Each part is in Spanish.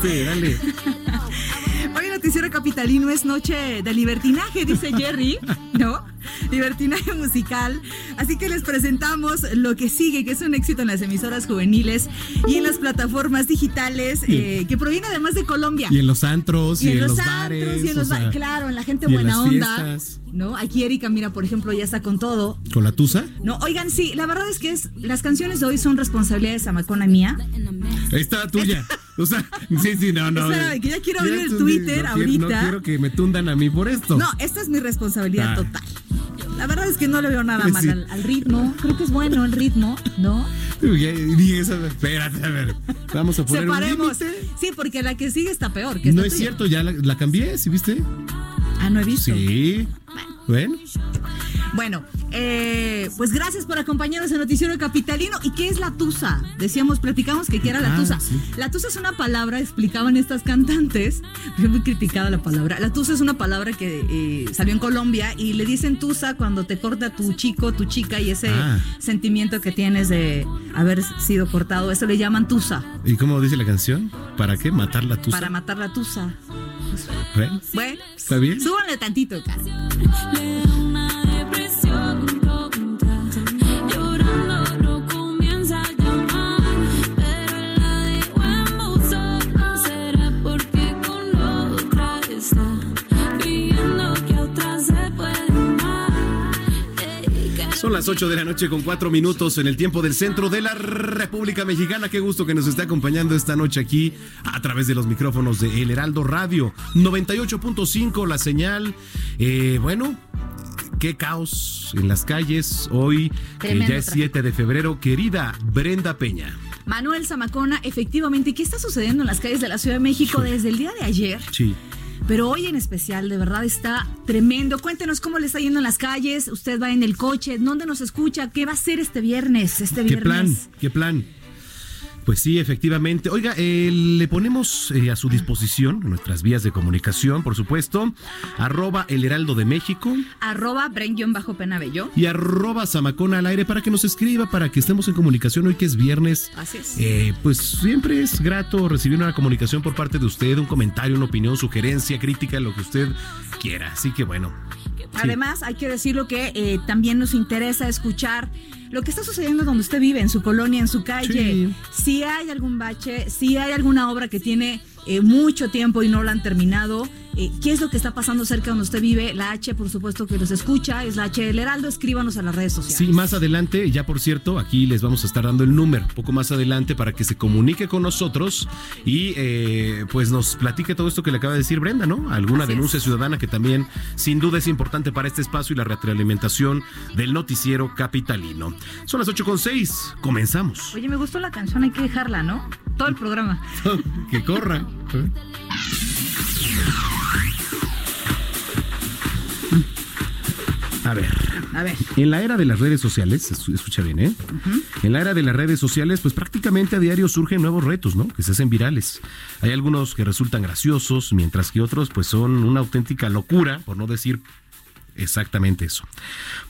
Pediste, dale. Hoy Noticiero Capitalino es noche de libertinaje, dice Jerry, ¿no? Libertinaje musical. Así que les presentamos lo que sigue, que es un éxito en las emisoras juveniles y en las plataformas digitales, eh, que proviene además de Colombia. Y en los antros, y, en los, antros, bares. y en los sea, claro, en la gente y en buena las onda. fiestas. ¿No? Aquí Erika, mira, por ejemplo, ya está con todo. ¿Con la tusa? No, oigan, sí, la verdad es que es, las canciones de hoy son responsabilidad de Samacona mía. Ahí está tuya. O sea, sí, sí, no, no. Espérame, que ya quiero abrir el Twitter no quiero- No ahorita. quiero que me tundan a mí por esto. No, esta es mi responsabilidad Ah. total. La verdad es que no le veo nada mal sí. al, al ritmo. Creo que es bueno el ritmo, ¿no? Espérate, a ver. Vamos a poner un Separemos. límite. Sí, porque la que sigue está peor. Que No es tuya. cierto, ya la, la cambié, ¿sí viste? Ah, no he visto. Sí. Bueno, Bueno, eh, pues gracias por acompañarnos en Noticiero Capitalino. ¿Y qué es la tusa? Decíamos, platicamos que qué era la Ah, tusa. sí. La tusa es una palabra, explicaban estas cantantes. Fue muy criticada la palabra. La tusa es una palabra que eh, salió en Colombia y le dicen tusa cuando te corta tu chico, tu chica y ese Ah. sentimiento que tienes de haber sido cortado. Eso le llaman tusa. ¿y cómo dice la canción? ¿Para qué? ¿Matar la tusa? Para matar la tusa. Bueno, Bueno, ¿Está bien? súbanle tantito, cara. Son las 8 de la noche con 4 minutos en el tiempo del centro de la República Mexicana. Qué gusto que nos esté acompañando esta noche aquí a través de los micrófonos de El Heraldo Radio 98.5, la señal. Eh, bueno, qué caos en las calles hoy, que ya es tráfico. 7 de febrero. Querida Brenda Peña. Manuel Zamacona, efectivamente, ¿qué está sucediendo en las calles de la Ciudad de México desde el día de ayer? Sí. Pero hoy en especial, de verdad está tremendo. Cuéntenos cómo le está yendo en las calles. Usted va en el coche, ¿dónde nos escucha? ¿Qué va a hacer este viernes? Este ¿Qué plan? viernes. ¿Qué plan? Pues sí, efectivamente. Oiga, eh, le ponemos eh, a su disposición nuestras vías de comunicación, por supuesto, arroba el heraldo de México Arroba Bren-Penabello. y arroba zamacona al aire para que nos escriba, para que estemos en comunicación hoy que es viernes. Así es. Eh, pues siempre es grato recibir una comunicación por parte de usted, un comentario, una opinión, sugerencia, crítica, lo que usted quiera. Así que bueno. Sí. Además, hay que decirlo que eh, también nos interesa escuchar lo que está sucediendo donde usted vive, en su colonia, en su calle. Sí. Si hay algún bache, si hay alguna obra que tiene eh, mucho tiempo y no la han terminado, eh, qué es lo que está pasando cerca donde usted vive. La H, por supuesto, que nos escucha, es la H del Heraldo. Escríbanos a las redes sociales. Sí, más adelante, ya por cierto, aquí les vamos a estar dando el número, poco más adelante, para que se comunique con nosotros y eh, pues nos platique todo esto que le acaba de decir Brenda, ¿no? Alguna Así denuncia es. ciudadana que también sin duda es importante para este espacio y la retroalimentación del noticiero capitalino. Son las 8.6, comenzamos. Oye, me gustó la canción, hay que dejarla, ¿no? Todo el programa. que corra. A ver, A ver. en la era de las redes sociales, es- escucha bien, ¿eh? En la era de las redes sociales, pues prácticamente a diario surgen nuevos retos, ¿no? Que se hacen virales. Hay algunos que resultan graciosos, mientras que otros, pues son una auténtica locura, por no decir exactamente eso.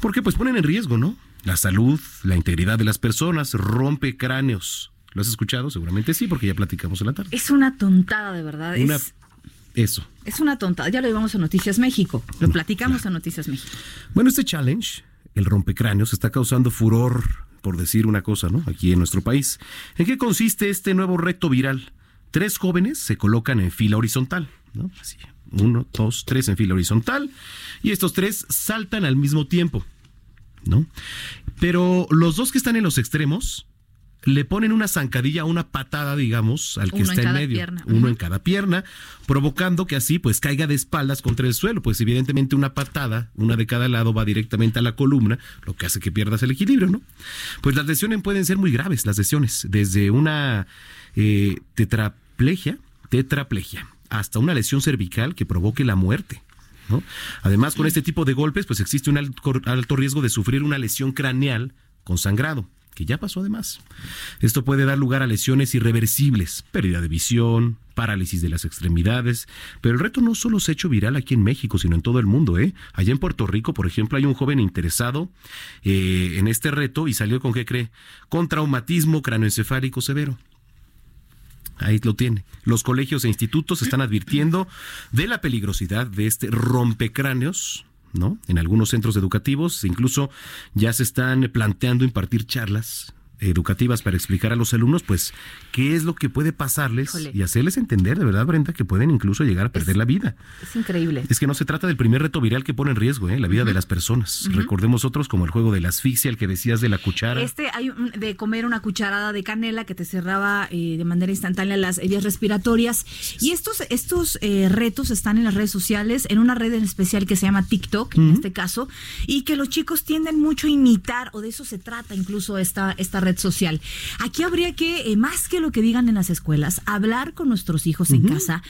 Porque pues ponen en riesgo, ¿no? La salud, la integridad de las personas, rompe cráneos. ¿Lo has escuchado? Seguramente sí, porque ya platicamos en la tarde. Es una tontada, de verdad. Una- Es, Eso. es una tontada. Ya lo llevamos a Noticias México. Lo platicamos a Noticias México. Bueno, este challenge, el rompecráneos, está causando furor, por decir una cosa, ¿no? Aquí en nuestro país. ¿En qué consiste este nuevo reto viral? Tres jóvenes se colocan en fila horizontal, ¿no? Así. Uno, dos, tres en fila horizontal. Y estos tres saltan al mismo tiempo, ¿no? Pero los dos que están en los extremos le ponen una zancadilla, una patada, digamos, al que Uno en está en cada medio. pierna. Uno en cada pierna, provocando que así pues caiga de espaldas contra el suelo. Pues evidentemente una patada, una de cada lado, va directamente a la columna, lo que hace que pierdas el equilibrio, ¿no? Pues las lesiones pueden ser muy graves, las lesiones, desde una eh, tetraplegia, tetraplegia, hasta una lesión cervical que provoque la muerte. ¿no? Además, con este tipo de golpes, pues existe un alto, alto riesgo de sufrir una lesión craneal con sangrado, que ya pasó además. Esto puede dar lugar a lesiones irreversibles, pérdida de visión, parálisis de las extremidades. Pero el reto no solo se ha hecho viral aquí en México, sino en todo el mundo. ¿eh? Allá en Puerto Rico, por ejemplo, hay un joven interesado eh, en este reto y salió con, ¿qué cree? Con traumatismo cráneoencefálico severo. Ahí lo tiene. Los colegios e institutos están advirtiendo de la peligrosidad de este rompecráneos, ¿no? En algunos centros educativos incluso ya se están planteando impartir charlas educativas para explicar a los alumnos, pues, qué es lo que puede pasarles Híjole. y hacerles entender, de verdad, Brenda, que pueden incluso llegar a perder la vida. Es increíble. Es que no se trata del primer reto viral que pone en riesgo ¿eh? la vida de las personas. Recordemos otros como el juego de la asfixia, el que decías de la cuchara. Este hay un- de comer una cucharada de canela que te cerraba eh, de manera instantánea las vías respiratorias. Y estos, estos eh, retos están en las redes sociales, en una red en especial que se llama TikTok, en este caso, y que los chicos tienden mucho a imitar, o de eso se trata incluso esta, esta red social. Aquí habría que, eh, más que lo que digan en las escuelas, hablar con nuestros hijos en casa,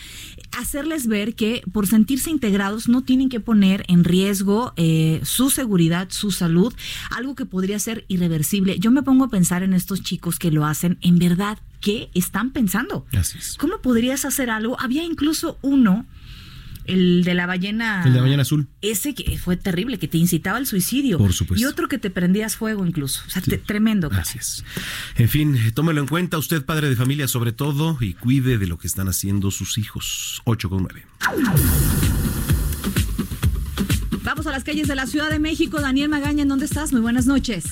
hacerles ver que por sentirse integrados no tienen que poner en riesgo eh, su seguridad, su salud, algo que podría ser irreversible. Yo me pongo a pensar en estos chicos que lo hacen, en verdad, ¿qué están pensando? Así es. ¿Cómo podrías hacer algo? Había incluso uno, el de la ballena. El de la ballena azul. Ese que fue terrible, que te incitaba al suicidio. Por supuesto. Y otro que te prendías fuego incluso. O sea, te- tremendo. es. En fin, tómelo en cuenta usted, padre de familia, sobre todo, y cuide de lo que están haciendo sus hijos. 8 con 9. Vamos a las calles de la Ciudad de México. Daniel Magaña, ¿en dónde estás? Muy buenas noches.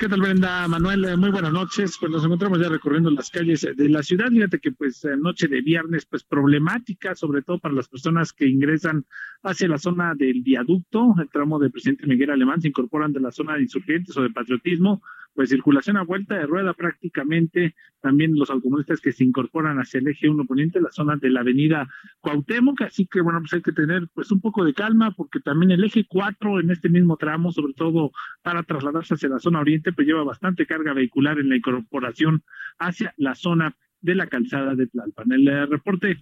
¿Qué tal, Brenda? Manuel, eh, muy buenas noches. Pues nos encontramos ya recorriendo las calles de la ciudad. Fíjate que pues eh, noche de viernes, pues problemática, sobre todo para las personas que ingresan hacia la zona del viaducto, el tramo de Presidente Miguel Alemán, se incorporan de la zona de insurgentes o de patriotismo, pues circulación a vuelta de rueda prácticamente, también los automovilistas que se incorporan hacia el eje 1 poniente, la zona de la avenida Cuauhtémoc, así que bueno, pues hay que tener pues un poco de calma porque también el eje 4 en este mismo tramo, sobre todo para trasladarse hacia la zona oriente, pues lleva bastante carga vehicular en la incorporación hacia la zona de la calzada de Tlalpan. El eh, reporte,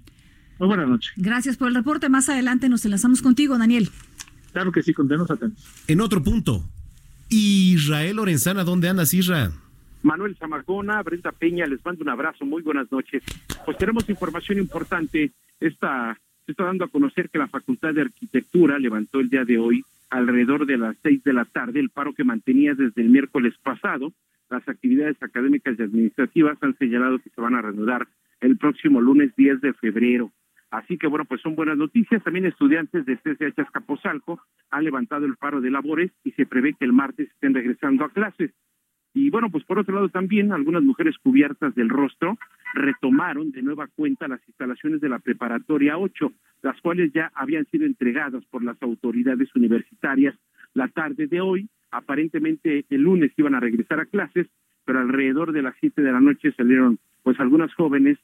muy buenas noches. Gracias por el reporte. Más adelante nos enlazamos contigo, Daniel. Claro que sí, contenos atentos. En otro punto, Israel Lorenzana, ¿dónde andas, Isra? Manuel Zamacona, Brenda Peña, les mando un abrazo, muy buenas noches. Pues tenemos información importante. Esta, se está dando a conocer que la Facultad de Arquitectura levantó el día de hoy, alrededor de las seis de la tarde, el paro que mantenía desde el miércoles pasado. Las actividades académicas y administrativas han señalado que se van a reanudar el próximo lunes 10 de febrero. Así que bueno, pues son buenas noticias. También estudiantes de CCH Azcapotzalco han levantado el paro de labores y se prevé que el martes estén regresando a clases. Y bueno, pues por otro lado también algunas mujeres cubiertas del rostro retomaron de nueva cuenta las instalaciones de la preparatoria 8, las cuales ya habían sido entregadas por las autoridades universitarias la tarde de hoy. Aparentemente el lunes iban a regresar a clases, pero alrededor de las siete de la noche salieron pues algunas jóvenes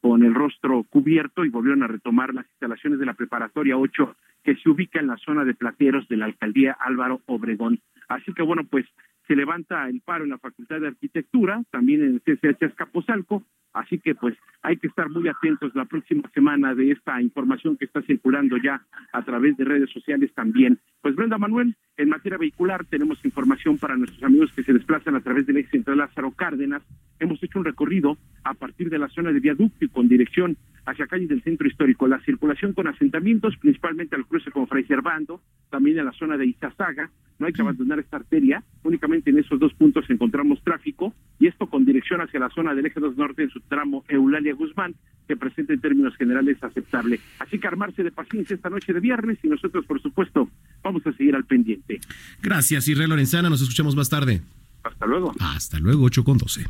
con el rostro cubierto y volvieron a retomar las instalaciones de la preparatoria 8 que se ubica en la zona de plateros de la alcaldía Álvaro Obregón. Así que bueno, pues se levanta el paro en la Facultad de Arquitectura, también en el CCH Escaposalco, así que pues hay que estar muy atentos la próxima semana de esta información que está circulando ya a través de redes sociales también. Pues Brenda Manuel, en materia vehicular tenemos información para nuestros amigos que se desplazan a través del ex central Lázaro Cárdenas. Hemos hecho un recorrido a partir de la zona de viaducto y con dirección hacia calles del centro histórico. La circulación con asentamientos, principalmente al cruce con Fray Servando, también en la zona de Izazaga. No hay que abandonar esta arteria. Únicamente en esos dos puntos encontramos tráfico y esto con dirección hacia la zona del eje 2 norte en su tramo Eulalia Guzmán, que presenta en términos generales aceptable. Así que armarse de paciencia esta noche de viernes y nosotros, por supuesto, vamos a seguir al pendiente. Gracias, Israel Lorenzana. Nos escuchamos más tarde. Hasta luego. Hasta luego, 8 con 12.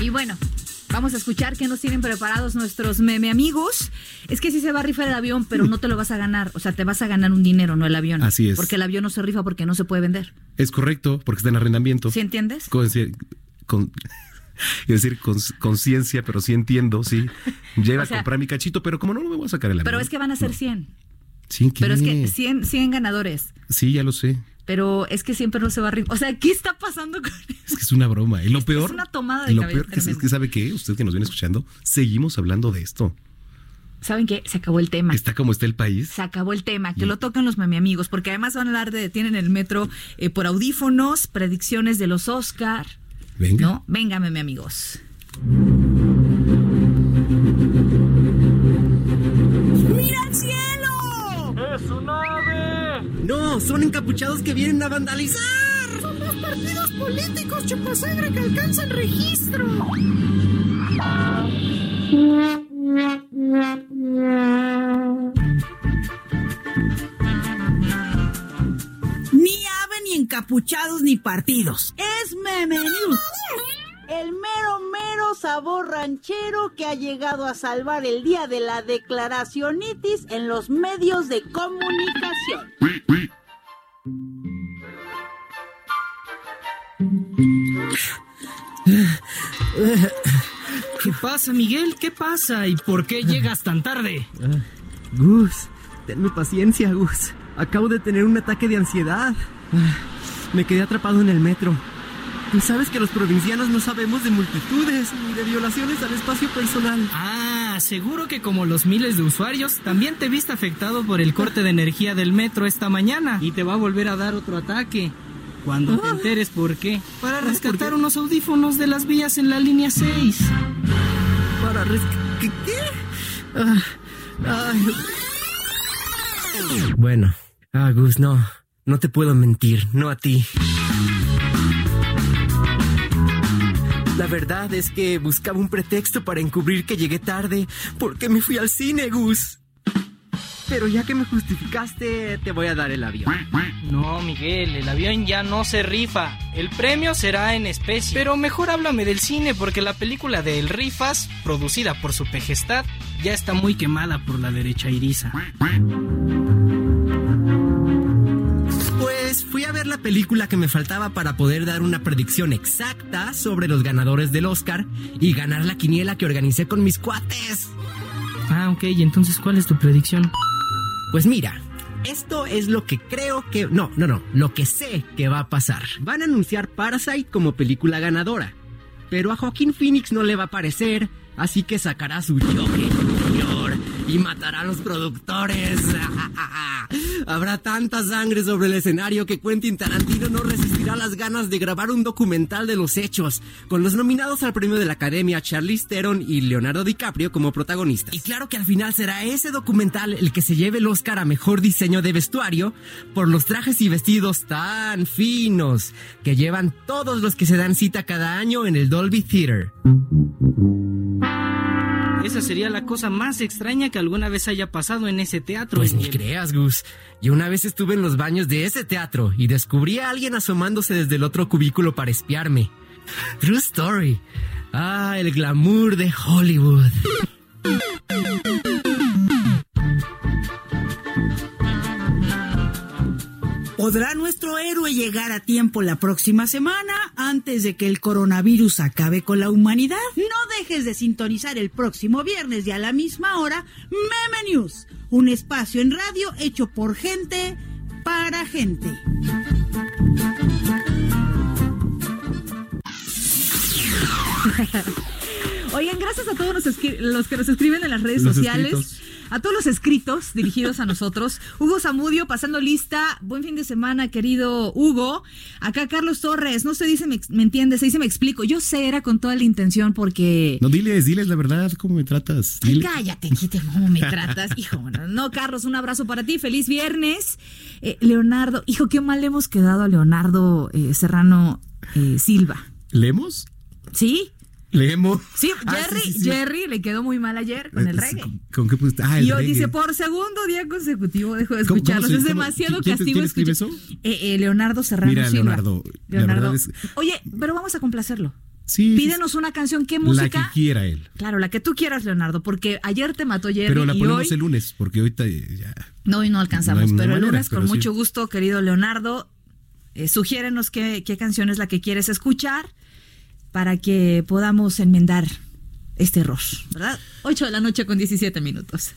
Y bueno, vamos a escuchar qué nos tienen preparados nuestros meme amigos. Es que sí se va a rifar el avión, pero no te lo vas a ganar. O sea, te vas a ganar un dinero, no el avión. Así es. Porque el avión no se rifa porque no se puede vender. Es correcto, porque está en arrendamiento. ¿Sí entiendes? Con, con- es decir, con conciencia, pero sí entiendo, sí. O sea- a comprar mi cachito, pero como no, no me voy a sacar el avión. Pero es que van a ser 100. Sí, Pero es que ¿qué? 100, 100 ganadores. Sí, ya lo sé. Pero es que siempre no se va a. O sea, ¿qué está pasando con Es que es una broma. Y lo Es que es peor. una tomada de y lo peor que es, que sabe que usted que nos viene escuchando, seguimos hablando de esto. ¿Saben qué? Se acabó el tema. Está como está el país. Se acabó el tema, que lo toquen los mami amigos, porque además van a hablar de, tienen el metro eh, por audífonos, predicciones de los Oscar. Venga. ¿No? Venga, mami amigos. ¡Mira el cielo! ¡Es un ave! No, son encapuchados que vienen a vandalizar. Son los partidos políticos chupasangre que alcanzan registro. Ni ave, ni encapuchados, ni partidos. Es Meme News. El mero, mero sabor ranchero que ha llegado a salvar el día de la declaracionitis en los medios de comunicación. ¿Qué pasa, Miguel? ¿Qué pasa? ¿Y por qué llegas tan tarde? Gus, tenme paciencia, Gus. Acabo de tener un ataque de ansiedad. Me quedé atrapado en el metro. Tú sabes que los provincianos no sabemos de multitudes ni de violaciones al espacio personal. Ah, seguro que como los miles de usuarios, también te viste afectado por el corte de energía del metro esta mañana. Y te va a volver a dar otro ataque. Cuando te enteres por qué. Para rescatar unos audífonos de las vías en la línea 6. Para rescatar... ¿Qué? Ah, ay. Bueno, ah, Gus, no. No te puedo mentir, no a ti. La verdad es que buscaba un pretexto para encubrir que llegué tarde porque me fui al cine, Gus. Pero ya que me justificaste, te voy a dar el avión. No, Miguel, el avión ya no se rifa. El premio será en especie. Pero mejor háblame del cine porque la película de El Rifas, producida por su pejestad, ya está muy quemada por la derecha iriza. La película que me faltaba para poder dar una predicción exacta sobre los ganadores del Oscar y ganar la quiniela que organicé con mis cuates. Ah, ok, y entonces, ¿cuál es tu predicción? Pues mira, esto es lo que creo que... No, no, no, lo que sé que va a pasar. Van a anunciar Parasite como película ganadora. Pero a Joaquín Phoenix no le va a parecer, así que sacará su interior y matará a los productores. Habrá tanta sangre sobre el escenario que Quentin Tarantino no resistirá las ganas de grabar un documental de los hechos, con los nominados al premio de la Academia Charlize Theron y Leonardo DiCaprio como protagonistas. Y claro que al final será ese documental el que se lleve el Oscar a mejor diseño de vestuario por los trajes y vestidos tan finos que llevan todos los que se dan cita cada año en el Dolby Theater. Esa sería la cosa más extraña que alguna vez haya pasado en ese teatro. Pues ni creas, Gus. Yo una vez estuve en los baños de ese teatro y descubrí a alguien asomándose desde el otro cubículo para espiarme. True story. Ah, el glamour de Hollywood. ¿Podrá nuestro héroe llegar a tiempo la próxima semana antes de que el coronavirus acabe con la humanidad? No dejes de sintonizar el próximo viernes y a la misma hora Meme News, un espacio en radio hecho por gente para gente. Oigan, gracias a todos los, que nos escriben en las redes Los sociales. escritos. A todos los escritos dirigidos a nosotros. Hugo Zamudio pasando lista. Buen fin de semana, querido Hugo. Acá Carlos Torres. No se dice, me, me entiende, se dice, me explico. Yo sé, era con toda la intención porque. No, diles, diles la verdad, ¿cómo me tratas? Ay, cállate, quite cómo me tratas, hijo. No, no, Carlos, un abrazo para ti. Feliz viernes. Eh, Leonardo, hijo, qué mal le hemos quedado a Leonardo eh, Serrano eh, Silva. ¿Leemos? ¿Sí? ¿Leemos? Sí, Ah, Jerry, sí, sí, sí. Jerry le quedó muy mal ayer con el Eh, reggae. ¿Con, con qué pusiste? Ah, el y hoy reggae. dice, por segundo día consecutivo dejo de ¿Cómo- cómo escucharlos. es demasiado quién castigo quién escribe escuchar. eso? Eh, eh, Leonardo Serrano Mira, Silva. Leonardo, la es- Oye, pero vamos a complacerlo. Sí, Pídenos una canción. ¿Qué La música? que quiera él. Claro, la que tú quieras, Leonardo, porque ayer te mató Jerry Pero la ponemos hoy... el lunes, porque ahorita ya. No, hoy no alcanzamos, No pero el lunes con mucho gusto, querido Leonardo, eh, sugiérenos qué, qué canción es la que quieres escuchar para que podamos enmendar este error, ¿verdad? 8 de la noche con 17 minutos.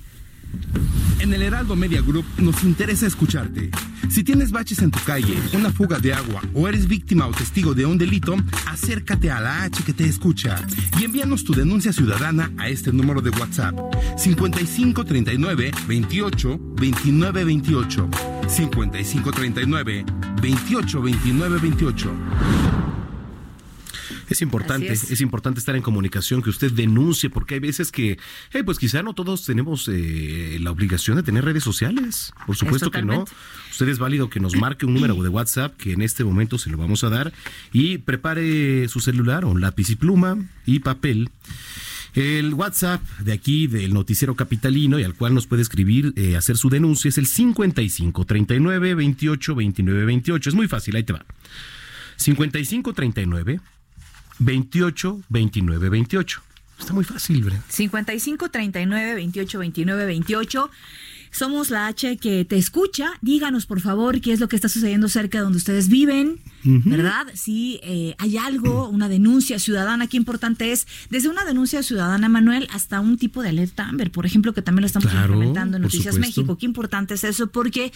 En el Heraldo Media Group nos interesa escucharte. Si tienes baches en tu calle, una fuga de agua o eres víctima o testigo de un delito, acércate a la H que te escucha y envíanos tu denuncia ciudadana a este número de WhatsApp 5539 28 29 28 5539 28 29 28 Es importante, es. es. importante estar en comunicación, que usted denuncie, porque hay veces que, eh, pues quizá no todos tenemos eh, la obligación de tener redes sociales. Por supuesto que no. Usted es válido que nos marque un número de WhatsApp, que en este momento se lo vamos a dar, y prepare su celular o lápiz y pluma y papel. El WhatsApp de aquí, del noticiero capitalino, y al cual nos puede escribir, eh, hacer su denuncia, es el 55 39 28 29 28. Es muy fácil, ahí te va. 55 39 28 29 28. Está muy fácil, ¿verdad? 55 39 28 29 28. Somos la H que te escucha. Díganos, por favor, qué es lo que está sucediendo cerca de donde ustedes viven, ¿verdad? Si eh, hay algo, una denuncia ciudadana, qué importante es, desde una denuncia ciudadana, Manuel, hasta un tipo de alerta Amber, por ejemplo, que también lo estamos Claro, implementando en Noticias. México. Qué importante es eso, porque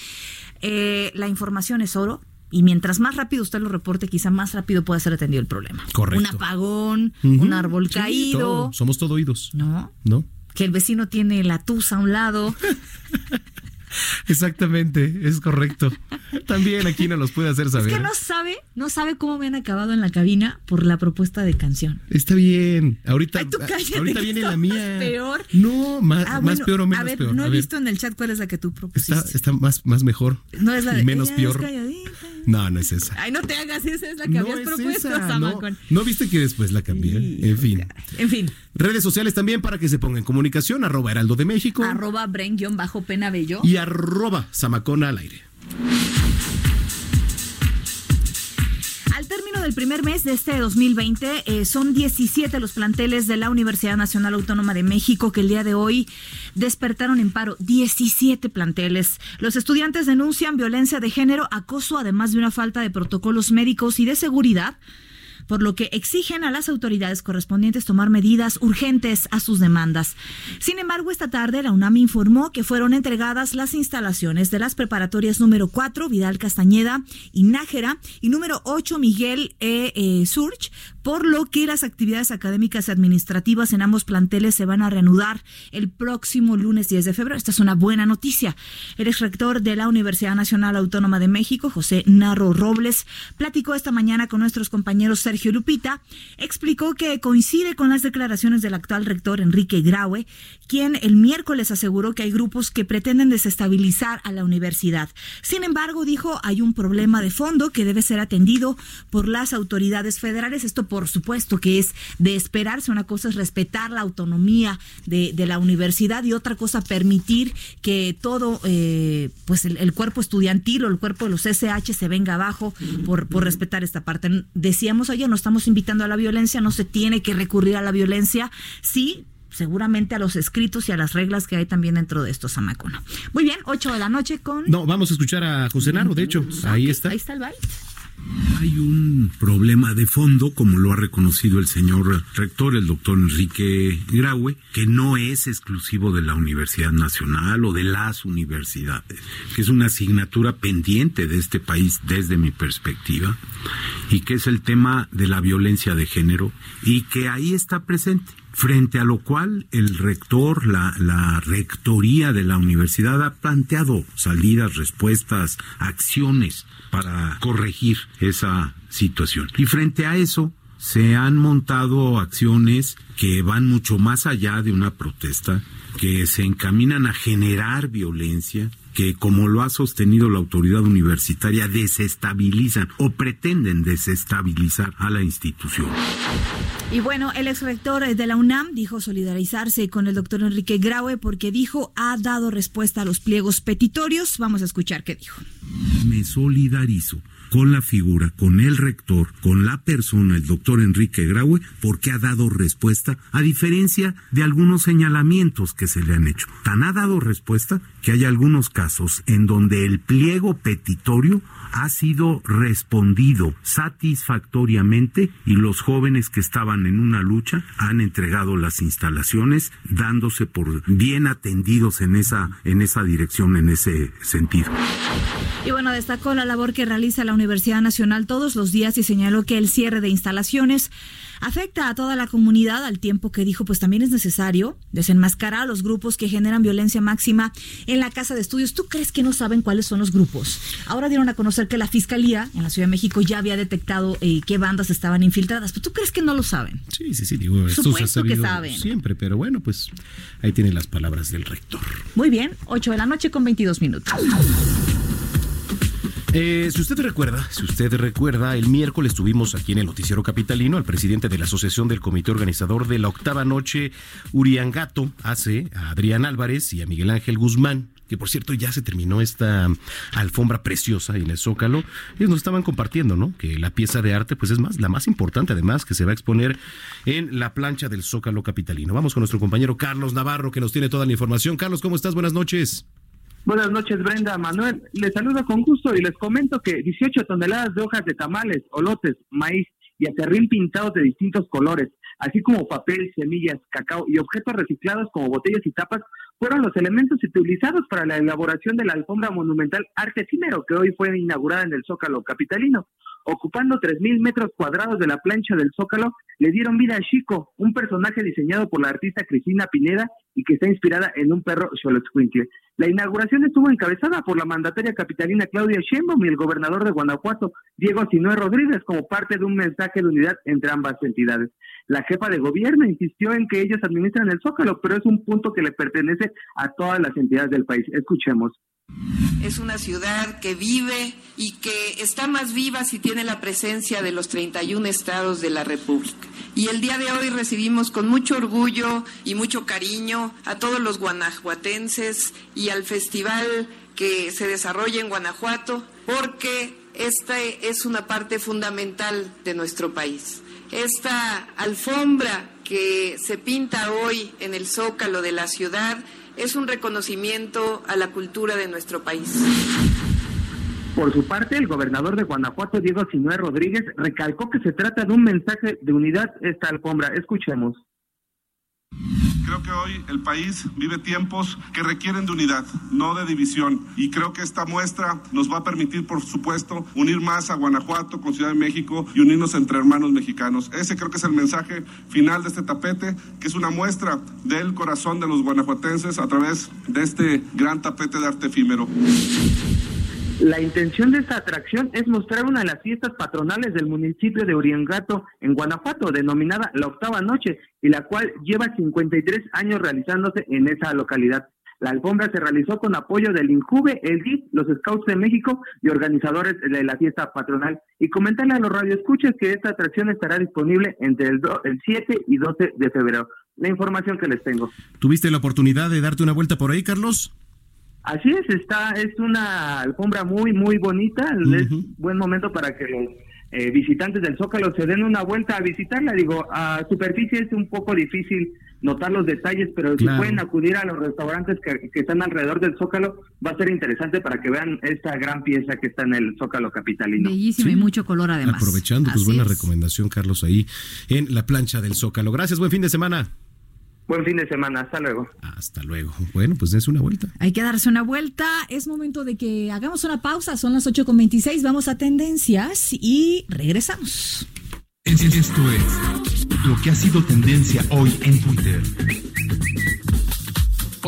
eh, la información es oro. Y mientras más rápido usted lo reporte, quizá más rápido pueda ser atendido el problema. Correcto. Un apagón, un árbol Sí, caído. todo. Somos todo oídos. ¿No? ¿No? que el vecino tiene la tusa a un lado. Exactamente, es correcto. También aquí nos los puede hacer Es saber. que no sabe, no sabe cómo me han acabado en la cabina por la propuesta de canción. Está bien. Ahorita, Ay, tú cállate, ahorita viene la más mía. peor. No, más, Ah, más bueno, peor o menos a ver, peor. No A he ver, visto en el chat cuál es la que tú propusiste. está, está más, más mejor. No es la de y menos es peor. calladita. No, no es esa. Ay, no te hagas, esa es la que No habías es propuesto, esa, no, no viste que después la cambié. En fin. En fin, Redes sociales también para que se ponga en comunicación, arroba Heraldo de México arroba Bren-Pena Bello. y arroba Zamacona al aire. Del primer mes de este 2020, eh, son 17 los planteles de la Universidad Nacional Autónoma de México que el día de hoy despertaron en paro. 17 planteles. Los estudiantes denuncian violencia de género, acoso, además de una falta de protocolos médicos y de seguridad por lo que exigen a las autoridades correspondientes tomar medidas urgentes a sus demandas. Sin embargo, esta tarde la UNAM informó que fueron entregadas las instalaciones de las preparatorias número 4, Vidal Castañeda y Nájera, y número 8, Miguel E. eh, Surch, por lo que las actividades académicas y administrativas en ambos planteles se van a reanudar el próximo lunes 10 de febrero. Esta es una buena noticia. El ex rector de la Universidad Nacional Autónoma de México, José Narro Robles, platicó esta mañana con nuestros compañeros Sergio Lupita, explicó que coincide con las declaraciones del actual rector Enrique Graue, quien el miércoles aseguró que hay grupos que pretenden desestabilizar a la universidad. Sin embargo, dijo, hay un problema de fondo que debe ser atendido por las autoridades federales. Esto por supuesto que es de esperarse. Una cosa es respetar la autonomía de, de la universidad y otra cosa permitir que todo, eh, pues el, el cuerpo estudiantil o el cuerpo de los SH se venga abajo por, por respetar esta parte. Decíamos ayer, no estamos invitando a la violencia, no se tiene que recurrir a la violencia. Sí, seguramente a los escritos y a las reglas que hay también dentro de esto, Samacona. Muy bien, 8 de la noche con... No, vamos a escuchar a José Narro, de hecho, ahí está. Ahí está el baile. Hay un problema de fondo, como lo ha reconocido el señor rector, el doctor Enrique Graue, que no es exclusivo de la Universidad Nacional o de las universidades, que es una asignatura pendiente de este país desde mi perspectiva, y que es el tema de la violencia de género, y que ahí está presente frente a lo cual el rector, la, rectoría de la universidad ha planteado salidas, respuestas, acciones para corregir esa situación. Y frente a eso se han montado acciones que van mucho más allá de una protesta, que se encaminan a generar violencia, que, como lo ha sostenido la autoridad universitaria, desestabilizan o pretenden desestabilizar a la institución. Y bueno, el ex rector de la UNAM dijo solidarizarse con el doctor Enrique Graue porque dijo ha dado respuesta a los pliegos petitorios. Vamos a escuchar qué dijo. Me solidarizo con la figura, con el rector, con la persona, el doctor Enrique Graue, porque ha dado respuesta, a diferencia de algunos señalamientos que se le han hecho. Tan ha dado respuesta que hay algunos casos en donde el pliego petitorio ha sido respondido satisfactoriamente y los jóvenes que estaban en una lucha han entregado las instalaciones dándose por bien atendidos en esa en esa dirección en ese sentido. Y bueno, destacó la labor que realiza la Universidad Nacional todos los días y señaló que el cierre de instalaciones afecta a toda la comunidad al tiempo que dijo pues también es necesario desenmascarar a los grupos que generan violencia máxima en la casa de estudios. ¿Tú crees que no saben cuáles son los grupos? Ahora dieron a conocer que la Fiscalía en la Ciudad de México ya había detectado eh, qué bandas estaban infiltradas, pero ¿tú crees que no lo saben? Sí, sí, sí, digo, esto Supuesto se ha que saben. siempre, pero bueno, pues ahí tienen las palabras del rector. Muy bien, 8 de la noche con 22 minutos. Eh, si usted recuerda, si usted recuerda, el miércoles tuvimos aquí en el noticiero capitalino al presidente de la Asociación del Comité Organizador de la Octava Noche Uriangato, hace a Adrián Álvarez y a Miguel Ángel Guzmán que por cierto ya se terminó esta alfombra preciosa en el Zócalo. Ellos nos estaban compartiendo, ¿no? Que la pieza de arte, pues es más, la más importante además, que se va a exponer en la plancha del Zócalo capitalino. Vamos con nuestro compañero Carlos Navarro, que nos tiene toda la información. Carlos, ¿cómo estás? Buenas noches. Buenas noches, Brenda. Manuel, les saludo con gusto y les comento que 18 toneladas de hojas de tamales, olotes, maíz y aterrín pintados de distintos colores, así como papel, semillas, cacao y objetos reciclados como botellas y tapas, fueron los elementos utilizados para la elaboración de la alfombra monumental Arte que hoy fue inaugurada en el Zócalo capitalino. Ocupando 3.000 metros cuadrados de la plancha del Zócalo, le dieron vida a Chico, un personaje diseñado por la artista Cristina Pineda y que está inspirada en un perro Xoloitzcuintle. La inauguración estuvo encabezada por la mandataria capitalina Claudia Sheinbaum y el gobernador de Guanajuato, Diego Sinue Rodríguez, como parte de un mensaje de unidad entre ambas entidades. La jefa de gobierno insistió en que ellos administran el Zócalo, pero es un punto que le pertenece a todas las entidades del país. Escuchemos. Es una ciudad que vive y que está más viva si tiene la presencia de los 31 estados de la República. Y el día de hoy recibimos con mucho orgullo y mucho cariño a todos los guanajuatenses y al festival que se desarrolla en Guanajuato, porque esta es una parte fundamental de nuestro país. Esta alfombra que se pinta hoy en el zócalo de la ciudad es un reconocimiento a la cultura de nuestro país. Por su parte, el gobernador de Guanajuato, Diego Sinue Rodríguez, recalcó que se trata de un mensaje de unidad esta alfombra. Escuchemos. Creo que hoy el país vive tiempos que requieren de unidad, no de división. Y creo que esta muestra nos va a permitir, por supuesto, unir más a Guanajuato con Ciudad de México y unirnos entre hermanos mexicanos. Ese creo que es el mensaje final de este tapete, que es una muestra del corazón de los guanajuatenses a través de este gran tapete de arte efímero. La intención de esta atracción es mostrar una de las fiestas patronales del municipio de Uriangato, en Guanajuato, denominada la Octava Noche, y la cual lleva 53 años realizándose en esa localidad. La alfombra se realizó con apoyo del INJUVE, el DIF, los Scouts de México y organizadores de la fiesta patronal. Y comentarle a los radioescuchas que esta atracción estará disponible entre el, el 7 y 12 de febrero. La información que les tengo. ¿Tuviste la oportunidad de darte una vuelta por ahí, Carlos? Así es, está, es una alfombra muy, muy bonita. Es buen momento para que los eh, visitantes del Zócalo se den una vuelta a visitarla. Digo, a superficie es un poco difícil notar los detalles, pero si pueden acudir a los restaurantes que, que, están alrededor del Zócalo, va a ser interesante para que vean esta gran pieza que está en el Zócalo capitalino. Bellísimo y mucho color además. Aprovechando, pues buena recomendación, Carlos, ahí en la plancha del Zócalo. Gracias, buen fin de semana. Buen fin de semana, hasta luego. Hasta luego. Bueno, pues des una vuelta. Hay que darse una vuelta. Es momento de que hagamos una pausa. Son las 8.26. Vamos a tendencias y regresamos. Esto es lo que ha sido tendencia hoy en Twitter.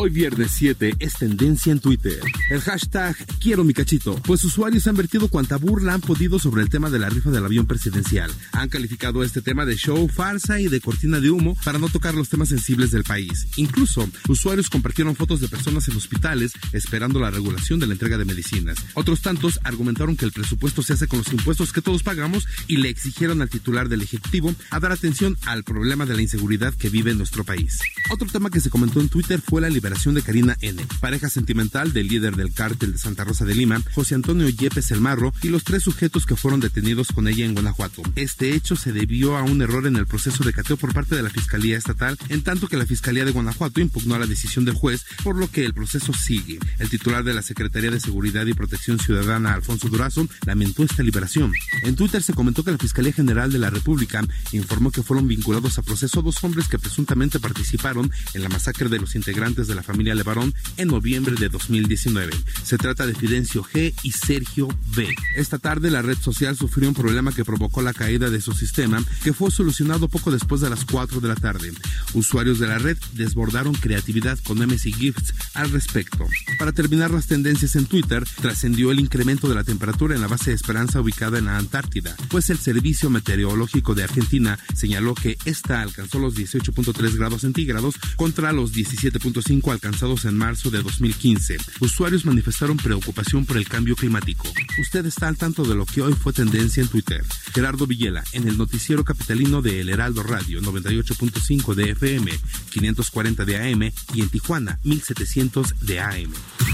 Hoy viernes 7 es tendencia en Twitter. El hashtag quiero mi cachito, pues usuarios han vertido cuanta burla han podido sobre el tema de la rifa del avión presidencial. Han calificado este tema de show, farsa y de cortina de humo para no tocar los temas sensibles del país. Incluso, usuarios compartieron fotos de personas en hospitales esperando la regulación de la entrega de medicinas. Otros tantos argumentaron que el presupuesto se hace con los impuestos que todos pagamos y le exigieron al titular del Ejecutivo a dar atención al problema de la inseguridad que vive en nuestro país. Otro tema que se comentó en Twitter fue la liberación de Karina N., pareja sentimental del líder del cártel de Santa Rosa de Lima, José Antonio Yepes El Marro, y los tres sujetos que fueron detenidos con ella en Guanajuato. Este hecho se debió a un error en el proceso de cateo por parte de la Fiscalía Estatal, en tanto que la Fiscalía de Guanajuato impugnó la decisión del juez, por lo que el proceso sigue. El titular de la Secretaría de Seguridad y Protección Ciudadana, Alfonso Durazo, lamentó esta liberación. En Twitter se comentó que la Fiscalía General de la República informó que fueron vinculados a proceso dos hombres que presuntamente participaron en la masacre de los integrantes de la familia Levarón en noviembre de 2019. Se trata de Fidencio G y Sergio B. Esta tarde la red social sufrió un problema que provocó la caída de su sistema, que fue solucionado poco después de las 4 de la tarde. Usuarios de la red desbordaron creatividad con memes y GIFs al respecto. Para terminar las tendencias en Twitter, trascendió el incremento de la temperatura en la base de Esperanza ubicada en la Antártida, pues el Servicio Meteorológico de Argentina señaló que esta alcanzó los 18.3 grados centígrados contra los 17.5 alcanzados en marzo de 2015. Usuarios manifestaron preocupación por el cambio climático. Usted está al tanto de lo que hoy fue tendencia en Twitter. Gerardo Villela, en el noticiero capitalino de El Heraldo Radio 98.5 de FM, 540 de AM y en Tijuana 1700 de AM.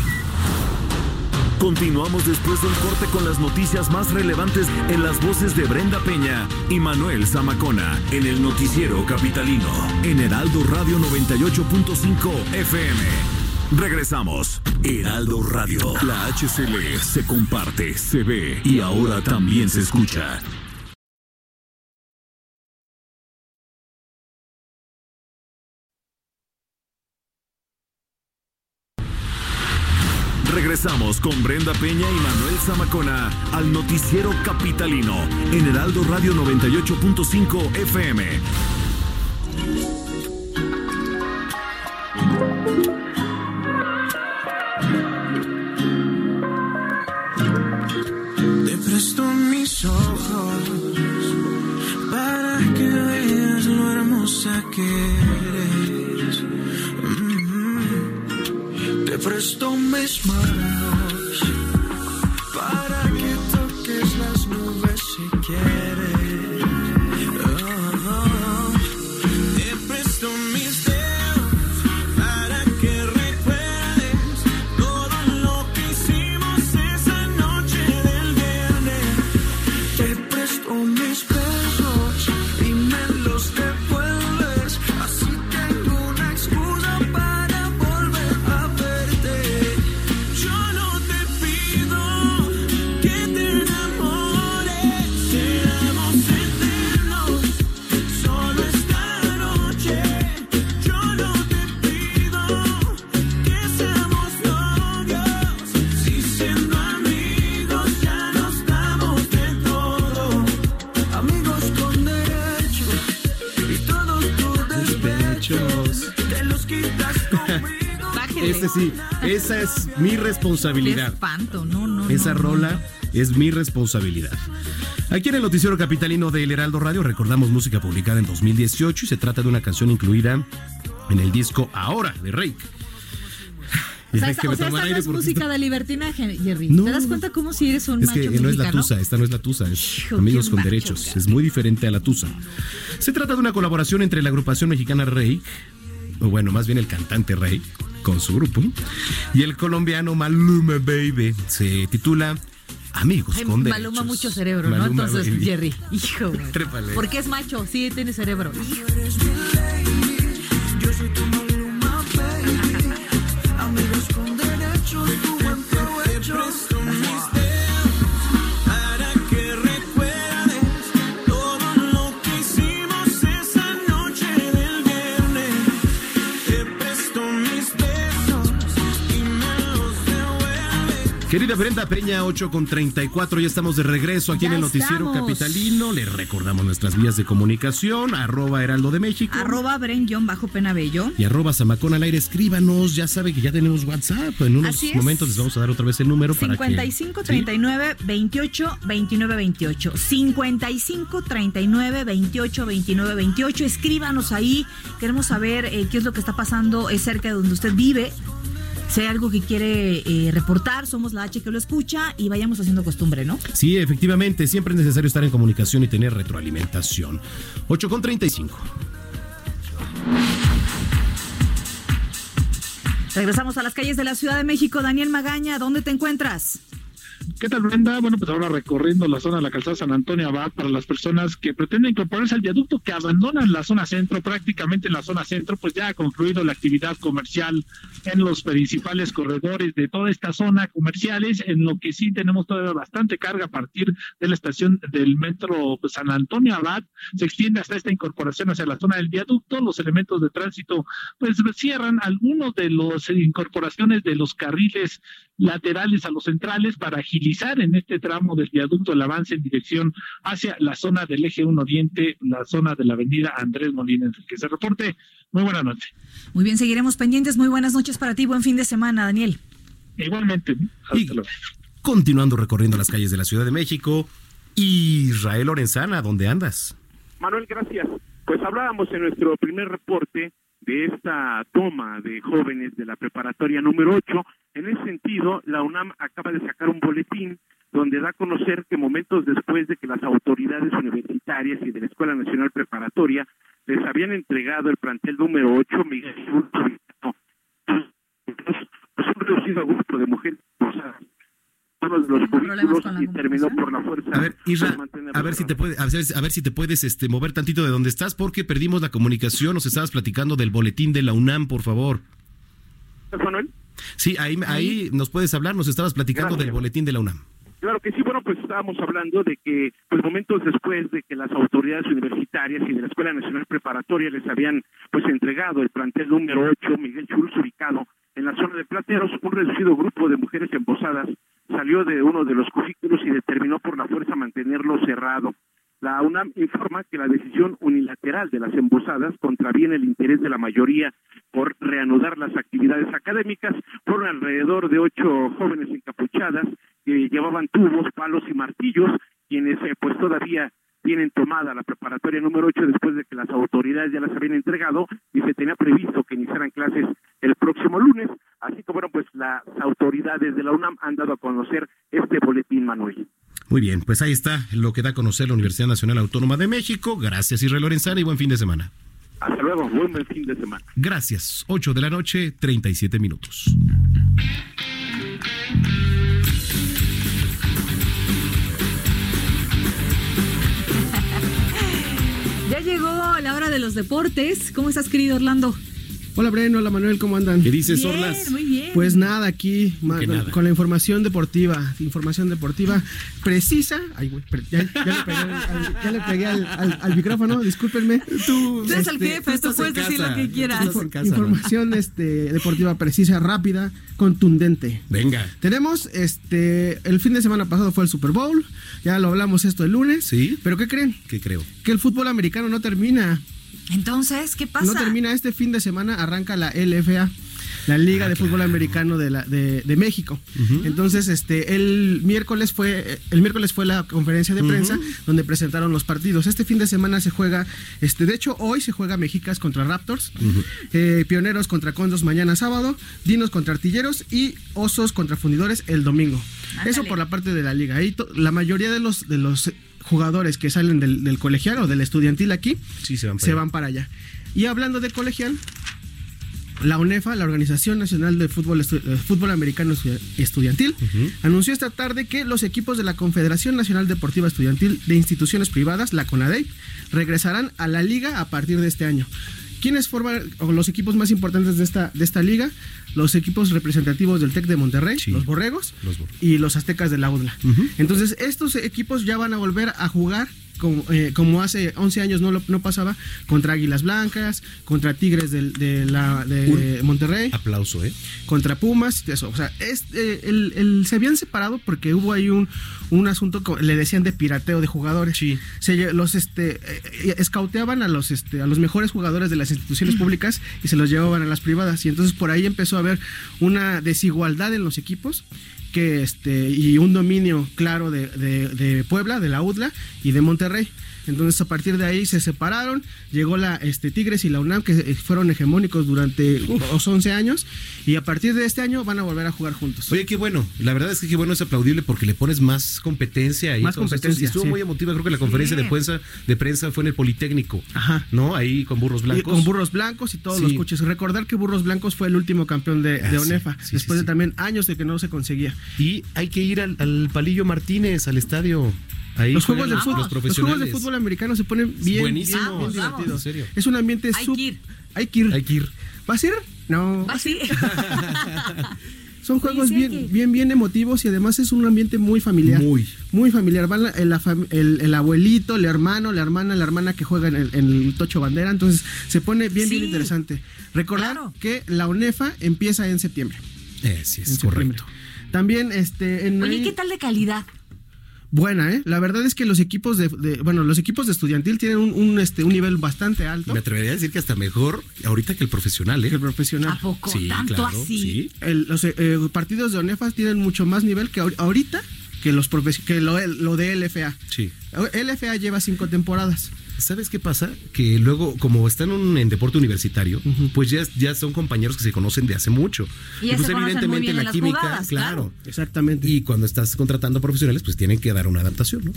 Continuamos después del corte con las noticias más relevantes en las voces de Brenda Peña y Manuel Zamacona en el noticiero capitalino en Heraldo Radio 98.5 FM. Regresamos. Heraldo Radio. La HCL se comparte, se ve y ahora también se escucha. Regresamos con Brenda Peña y Manuel Zamacona al noticiero capitalino en Heraldo Radio 98.5 FM. Te presto mis ojos para que veas lo hermosa que Mm-hmm. Te presto mis esa es mi responsabilidad. espanto, no, no. Esa no, no. rola es mi responsabilidad. Aquí en el noticiero capitalino de El Heraldo Radio recordamos música publicada en 2018 y se trata de una canción incluida en el disco Ahora de Rake. O sea, esta, o sea, esta no es música de libertinaje, Jerry. No. ¿Te das cuenta cómo si eres un Es macho que no es la tusa, esta no es la tusa, es Hijo, Amigos qué con Derechos, es muy diferente a la tusa. Se trata de una colaboración entre la agrupación mexicana Rey, o bueno, más bien el cantante Rey, con su grupo, y el colombiano Maluma Baby. Se titula Amigos Ay, con Derechos. Maluma mucho cerebro, ¿no? Entonces, Baby. Jerry, hijo, güey. Trépale. Porque es macho, sí, tiene cerebro. Hijo. Querida Brenda Peña, 8 con 34, ya estamos de regreso aquí Ya en el Noticiero estamos. Capitalino. Les recordamos nuestras vías de comunicación, arroba Heraldo de México. Arroba Bren-Penabello. y arroba Zamacón al aire, escríbanos, ya sabe que ya tenemos WhatsApp. En unos momentos les vamos a dar otra vez el número para 55 que. 39 28 29 28. 55 39 28 29 28. Escríbanos ahí. Queremos saber eh, qué es lo que está pasando eh, cerca de donde usted vive. Si hay algo que quiere eh, reportar, somos la H que lo escucha y vayamos haciendo costumbre, ¿no? Sí, efectivamente, siempre es necesario estar en comunicación y tener retroalimentación. 8 con 35. Regresamos a las calles de la Ciudad de México. Daniel Magaña, ¿dónde te encuentras? ¿Qué tal, Brenda? Bueno, pues ahora recorriendo la zona de la calzada San Antonio Abad para las personas que pretenden incorporarse al viaducto, que abandonan la zona centro, prácticamente en la zona centro, pues ya ha concluido la actividad comercial en los principales corredores de toda esta zona comerciales, en lo que sí tenemos todavía bastante carga a partir de la estación del metro San Antonio Abad, se extiende hasta esta incorporación hacia la zona del viaducto, los elementos de tránsito pues cierran algunos de las incorporaciones de los carriles laterales a los centrales para agilizar en este tramo del viaducto el avance en dirección hacia la zona del eje 1 Oriente, la zona de la avenida Andrés Molina. Que se reporte. Muy buena noche. Muy bien, seguiremos pendientes. Muy buenas noches para ti. Buen fin de semana, Daniel. Igualmente. Y continuando recorriendo las calles de la Ciudad de México, Israel Lorenzana, ¿dónde andas? Manuel, gracias. Pues hablábamos en nuestro primer reporte de esta toma de jóvenes de la preparatoria número 8. En ese sentido, la UNAM acaba de sacar un boletín donde da a conocer que momentos después de que las autoridades universitarias y de la Escuela Nacional Preparatoria les habían entregado el plantel número 8, Miguel Hurtado, pues un reducido grupo de mujeres de los cubículos y terminó por la fuerza. A ver, Isra, a ver si te puede, a ver, a ver si te puedes este, mover tantito de donde estás, porque perdimos la comunicación. Nos estabas platicando del boletín de la UNAM, por favor. Manuel? Sí, ahí, ahí nos puedes hablar. Nos estabas platicando Gracias. del boletín de la UNAM. Claro que sí, bueno, pues estábamos hablando de que, pues momentos después de que las autoridades universitarias y de la Escuela Nacional Preparatoria les habían, pues entregado el plantel número 8, Miguel Churuz, ubicado en la zona de Plateros, un reducido grupo de mujeres embosadas salió de uno de los cubículos y determinó por la fuerza mantenerlo cerrado. La UNAM informa que la decisión unilateral de las embosadas contraviene el interés de la mayoría por reanudar las actividades académicas. Fueron alrededor de ocho jóvenes encapuchadas que llevaban tubos, palos y martillos, quienes eh, pues todavía tienen tomada la preparatoria número 8 después de que las autoridades ya las habían entregado y se tenía previsto que iniciaran clases el próximo lunes. Así que bueno, pues las autoridades de la UNAM han dado a conocer este boletín, Manuel. Muy bien, pues ahí está lo que da a conocer la Universidad Nacional Autónoma de México. Gracias, Israel Lorenzana, y buen fin de semana. Hasta luego, buen fin de semana. Gracias. 8 de la noche, 37 minutos. Ya llegó la hora de los deportes. ¿Cómo estás, querido Orlando? Hola Breno, hola Manuel, ¿cómo andan? ¿Qué dices, Bien, Orlas? muy bien. Pues nada, aquí ma- Que nada. con la información deportiva, información deportiva precisa. Ay, güey, ya, ya le pegué, al, ya le pegué al, al- al micrófono, discúlpenme. Tú, Tú eres el jefe, tú puedes decir lo que quieras. información este, deportiva precisa, rápida, contundente. Venga. Tenemos, este, el fin de semana pasado fue el Super Bowl, ya lo hablamos esto el lunes. Sí. Pero ¿qué creen? ¿Qué creo? Que el fútbol americano no termina. Entonces, ¿qué pasa? No termina este fin de semana, arranca la LFA. la Liga de Fútbol Americano de, la, de, de México. Entonces, este, el miércoles fue, el miércoles fue la conferencia de prensa donde presentaron los partidos. Este fin de semana se juega, este, de hecho, hoy se juega Mexicas contra Raptors, eh, Pioneros contra Condos mañana sábado, Dinos contra Artilleros y Osos contra Fundidores el domingo. Eso por la parte de la liga. Ahí to- la mayoría de los, de los jugadores que salen del, del colegial o del estudiantil aquí Sí, se van para se allá. van para allá. Y hablando de colegial, la UNEFA, la Organización Nacional de Fútbol, Estu- eh, Fútbol Americano Estu- Estudiantil, anunció esta tarde que los equipos de la Confederación Nacional Deportiva Estudiantil de Instituciones Privadas, la CONADEI, regresarán a la liga a partir de este año. ¿Quiénes forman los equipos más importantes de esta, de esta liga? Los equipos representativos del TEC de Monterrey, los Borregos y los Aztecas de la UDLA. Entonces, estos equipos ya van a volver a jugar como, eh, como hace 11 años no, lo- no pasaba, contra Águilas Blancas, contra Tigres de, la, de Monterrey. Aplauso, ¿eh? Contra Pumas, y eso. O sea, es, eh, el- el- se habían separado porque hubo ahí un, un asunto, le decían de pirateo de jugadores. Se lle- los este, eh, eh, escauteaban a los, este, a los mejores jugadores de las instituciones públicas y se los llevaban a las privadas. Y entonces por ahí empezó a haber una desigualdad en los equipos que este y un dominio claro de, de- de Puebla, de la UDLA y de Monterrey. Entonces a partir de ahí se separaron, llegó la este Tigres y la UNAM que eh, fueron hegemónicos durante los 11 años y a partir de este año van a volver a jugar juntos. Oye, qué bueno. La verdad es que qué bueno es aplaudible porque le pones más competencia ahí. Más competencia, y estuvo sí. muy emotiva. Creo que la conferencia de prensa, de prensa fue en el Politécnico. Ajá. ¿No? Ahí con burros Y blancos. con burros blancos y todos Sí. los coches. Recordar que Burros Blancos fue el último campeón de, de Ah, ONEFA, después de también años de que no se conseguía. Y hay que ir al, al Palillo Martínez, al estadio. Ahí los juegos, de fútbol, los juegos de fútbol americano se ponen bien, Buenísimos. bien, bien Vamos, divertidos. en serio. Es un ambiente Hay sub- que ir. Hay que ir. Hay que ir. ¿Vas a ir? No. Ah, sí. Son juegos bien, que ir. bien, bien emotivos y además es un ambiente muy familiar. Muy. Muy familiar. Van la- el, abuelito, el hermano, la hermana, la hermana que juega en el, en el Tocho Bandera. Entonces se pone bien, bien interesante. Recordar Claro. que la UNEFA empieza en septiembre. Eh, sí, es En septiembre. correcto. También, este, en Oye, ahí- ¿qué tal de calidad? Buena, ¿eh? La verdad es que los equipos de, de- bueno, los equipos de estudiantil tienen un, un, este, un nivel bastante alto. Me atrevería a decir que hasta mejor ahorita que el profesional, ¿eh? Que el profesional. ¿A poco? Sí, ¿Tanto claro, así? sí. El- los eh, eh, partidos de ONEFA tienen mucho más nivel que ahor- ahorita que los profes- que lo, lo de LFA. Sí. LFA lleva cinco temporadas. ¿Sabes qué pasa? Que luego, como están un- en deporte universitario, pues ya, ya son compañeros que se conocen de hace mucho. Y bien en las jugadas, claro. Exactamente. Y cuando estás contratando profesionales, pues tienen que dar una adaptación, ¿no?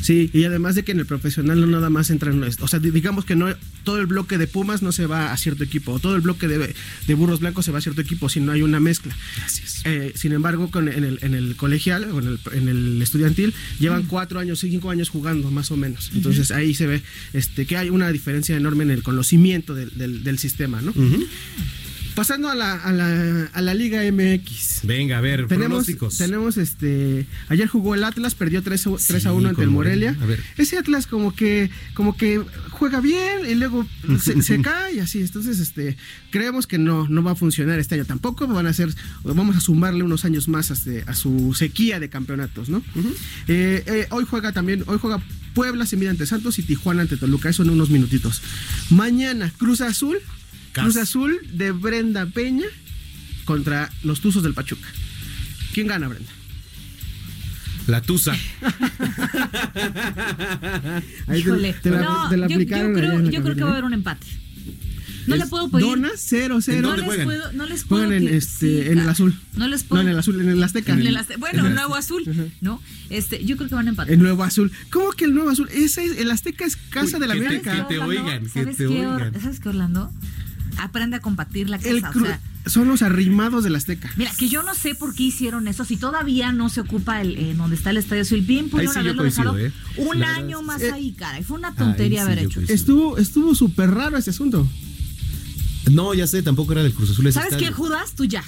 Sí, y además de que en el profesional no nada más entran, o sea, di- digamos que no todo el bloque de Pumas no se va a cierto equipo, o todo el bloque de, de Burros Blancos se va a cierto equipo, si no hay una mezcla. Así es. Eh, sin embargo, con, en, el, en el colegial o en el, en el estudiantil llevan cuatro años, cinco años jugando más o menos. Entonces ahí se ve este, que hay una diferencia enorme en el conocimiento del, del- del sistema, ¿no? Pasando a la, a la, a la Liga MX. Venga, a ver, Tenemos, pronósticos. tenemos este. Ayer jugó el Atlas, perdió 3, a- 3 a 1 ante el Morelia. Morelia. A ver. Ese Atlas como que, como que juega bien y luego se, se cae y así. Entonces, este, creemos que no, no va a funcionar este año. Tampoco van a ser, vamos a sumarle unos años más a, este- a su sequía de campeonatos, ¿no? Eh, eh, hoy juega también, hoy juega Puebla, se mide ante Santos y Tijuana ante Toluca. Eso en unos minutitos. Mañana, Cruz Azul. Cruz Azul de Brenda Peña contra los Tuzos del Pachuca. ¿Quién gana, Brenda? La Tusa. Ahí Híjole. te la- no, te la yo- creo, yo creo que va a haber un empate. No Es le puedo pedir. Dona 0 0 no, les puedo, no les puedo Juegan en, que- este, sí, en el azul. No les No, puedo. en el azul, en el Azteca. En el Azte- bueno, En el nuevo azul, ¿no? Este, yo creo que van a empatar. El nuevo azul. ¿Cómo que el nuevo azul? Ese es- el Azteca es casa Uy, de la te- América. que te oigan. ¿Sabes qué, Orlando? Aprende a compartir la El casa. cru- o sea, son los arrimados del Azteca. Mira, que yo no sé por qué hicieron eso. Si todavía no se ocupa el eh, donde está el Estadio Azul, bien pudieron sí haberlo coincido, dejado ¿eh? un La año verdad. más Eh, ahí, caray. Fue una tontería sí haber hecho. coincido. Estuvo estuvo súper raro ese asunto. No, ya sé, tampoco era del Cruz Azul. ese ¿Sabes qué. Judas? Tú ya.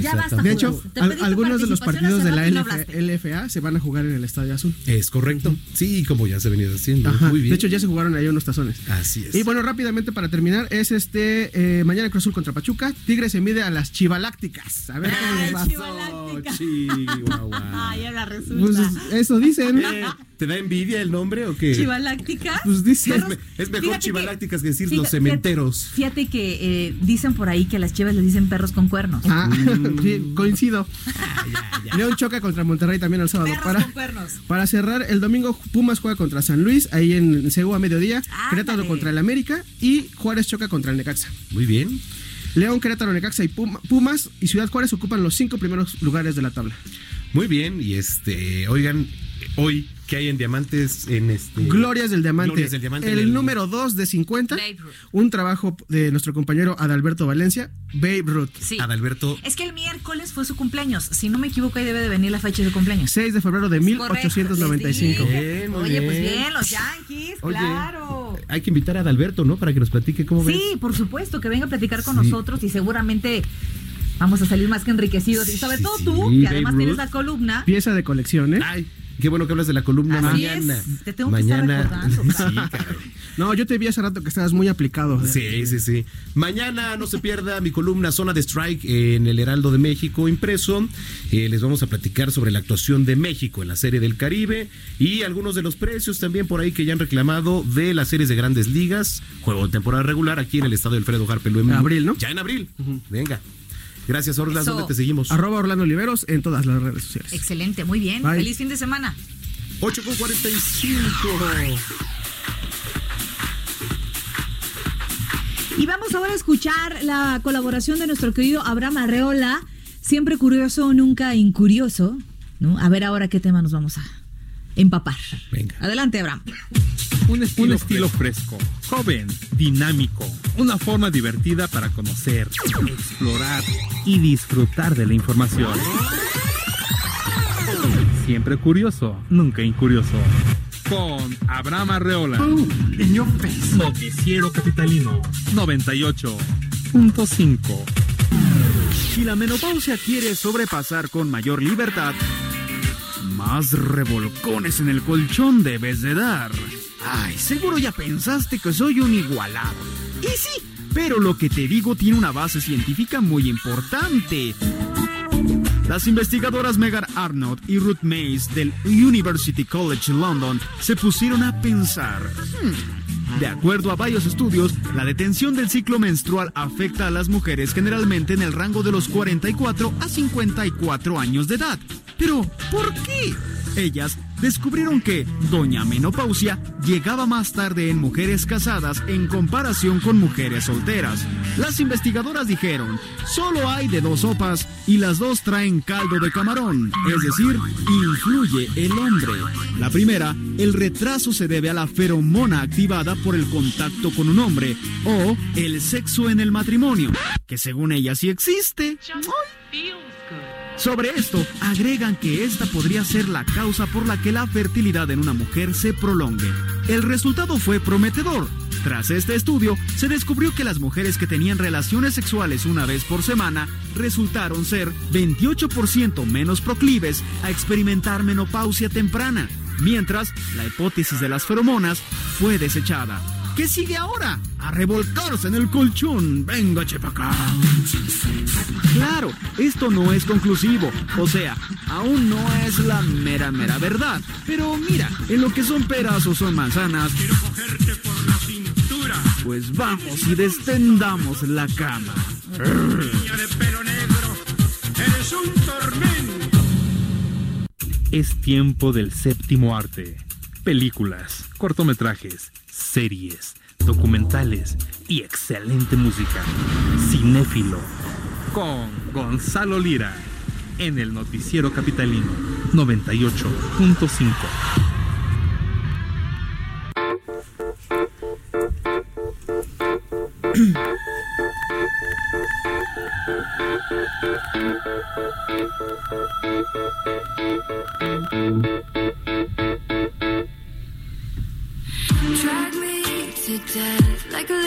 Ya basta. De hecho, al- algunos de los partidos de la. LFA se van a jugar en el Estadio Azul. Es correcto. Sí, como ya se ha venido haciendo. Ajá. Muy bien. De hecho, ya se jugaron ahí unos tazones. Así es. Y bueno, rápidamente para terminar, es este eh, mañana Cruz Azul contra Pachuca. Tigre se mide a las Chivalácticas. A ver cómo les va. Chihuahua. Ay, ahora resulta. Pues eso dicen. ¿Te da envidia el nombre o qué? Chivaláctica. Pues dice, es, mejor que- chivalácticas que decir fíjate- los cementeros. Fíjate que eh, dicen por ahí que a las chivas les dicen perros con cuernos. Ah, sí, coincido. León choca contra Monterrey también el sábado. Perros Para, con cuernos. para cerrar, el domingo Pumas juega contra San Luis, ahí en Seúl a mediodía. Querétaro contra el América y Juárez choca contra el Necaxa. Muy bien. León, Querétaro, Necaxa y Puma- Pumas y Ciudad Juárez ocupan los cinco primeros lugares de la tabla. Muy bien, y este, oigan, hoy que hay en diamantes en este Glorias del Diamante. Glorias del Diamante el, número 2 de 50. Babe Ruth. Un trabajo de nuestro compañero Adalberto Valencia, Babe Ruth. Sí. Adalberto. Es que el miércoles fue su cumpleaños. Si no me equivoco, ahí debe de venir la fecha de su cumpleaños. 6 de febrero de Correcto, 1895. les dije. Bien, Oye, pues bien. bien, los Yankees, Oye, claro. Hay que invitar a Adalberto, ¿no? Para que nos platique cómo ves. Sí, por supuesto, que venga a platicar con Sí. nosotros y seguramente vamos a salir más que enriquecidos. Y sobre todo tú, sí, que además tienes la columna. Pieza de colección, ¿eh? Ay, qué bueno que hablas de la columna Así mañana. es, te tengo que estar mañana. recordando, sí, caray. No, yo te vi hace rato que estabas muy aplicado. Sí, sí, sí. Mañana no se pierda mi columna Zona de Strike en el Heraldo de México impreso. Eh, les vamos a platicar sobre la actuación de México en la Serie del Caribe y algunos de los precios también por ahí que ya han reclamado de las series de grandes ligas. Juego de temporada regular aquí en el estadio Alfredo Harpelú en Abril, ¿no? Ya en abril. Venga. Gracias, Orlas. Eso. ¿Dónde te seguimos? Arroba Orlando Oliveros en todas las redes sociales. Excelente, muy bien. Bye. Feliz fin de semana. 8 con 45. Y vamos ahora a escuchar la colaboración de nuestro querido Abraham Arreola, siempre curioso, nunca incurioso. ¿no? A ver ahora qué tema nos vamos a empapar. Venga. Adelante, Abraham. Un estilo, un estilo fresco, joven, dinámico, una forma divertida para conocer, explorar y disfrutar de la información. Siempre curioso, nunca incurioso. Con Abraham Arreola. Noticiero Capitalino 98.5. Si la menopausia quiere sobrepasar con mayor libertad, más revolcones en el colchón debes de dar. Ay, seguro ya pensaste que soy un igualado. Y sí, pero lo que te digo tiene una base científica muy importante. Las investigadoras Megan Arnott y Ruth Mays del University College London se pusieron a pensar. "Hmm, De acuerdo a varios estudios, la detención del ciclo menstrual afecta a las mujeres generalmente en el rango de los 44 a 54 años de edad. Pero, ¿por qué? Ellas descubrieron que Doña Menopausia llegaba más tarde en mujeres casadas en comparación con mujeres solteras. Las investigadoras dijeron, solo hay de dos sopas y las dos traen caldo de camarón, es decir, influye el hombre. La primera, el retraso se debe a la feromona activada por el contacto con un hombre o el sexo en el matrimonio, que según ella sí existe. Sobre esto, agregan que esta podría ser la causa por la que la fertilidad en una mujer se prolongue. El resultado fue prometedor. Tras este estudio, se descubrió que las mujeres que tenían relaciones sexuales una vez por semana resultaron ser 28% menos proclives a experimentar menopausia temprana, mientras la hipótesis de las feromonas fue desechada. ¿Qué sigue ahora? A revolcarse en el colchón. Venga, chepaca. Claro, esto no es conclusivo. O sea, aún no es la mera, mera verdad. Pero mira, en lo que son peras o son manzanas. Quiero cogerte por la cintura. Pues vamos y destendamos la cama. Niña de pelo negro, eres un tormento. Es tiempo del séptimo arte. Películas, cortometrajes, series, documentales y excelente música. Cinéfilo. Con Gonzalo Lira. En el Noticiero Capitalino 98.5.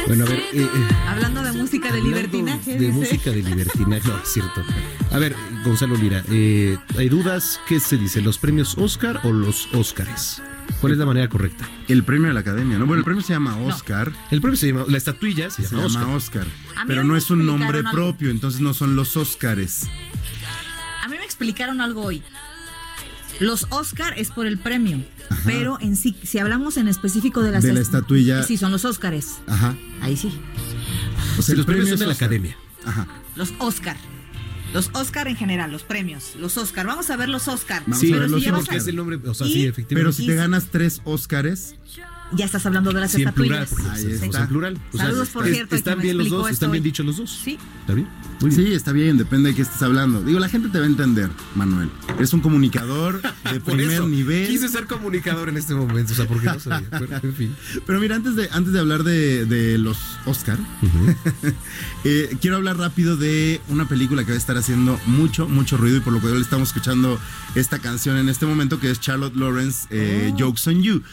Bueno, a ver, eh, eh, Hablando de música de libertinaje. de dice. música de libertinaje, no, es cierto. A ver, Gonzalo Lira, eh, ¿hay dudas? ¿Qué se dice? ¿Los premios Oscar o los Óscares? ¿Cuál es la manera correcta? El premio de la academia, ¿no? Bueno, el premio se llama Oscar. El premio se llama, la estatuilla se, Se llama, llama Oscar. Pero no es un nombre algo. propio, entonces no son los Óscares. A mí me explicaron algo hoy. Los Oscar es por el premio, pero en sí, si hablamos en específico de las De la est- estatuilla. Sí, son los Oscars. Ajá. Ahí sí. O sea, Sí, los premios premio son de la Oscar. academia. Ajá. Los Oscar. Los Oscar en general, los premios. Los Oscar. Vamos a ver los Oscar. Vamos Sí, a ver Pero los si Oscar. es el nombre, o sea, Y- sí, efectivamente. Pero si te ganas tres Óscares, Ya estás hablando de las Sí, en plural, estatuillas. está. en plural. O sea, Saludos, por es- cierto, Están bien los dos, están bien hoy. dichos los dos. Sí. ¿Está bien? Muy bien. sí, está bien, depende de qué estés hablando. Digo, la gente te va a entender, Manuel. Eres un comunicador de primer eso, nivel. Quise ser comunicador en este momento, o sea, porque no sabía. Pero, en fin. Pero mira, antes de, antes de hablar de, de los Oscar, eh, quiero hablar rápido de una película que va a estar haciendo mucho, mucho ruido y por lo que le estamos escuchando esta canción en este momento, que es Charlotte Lawrence, eh, Jokes on You.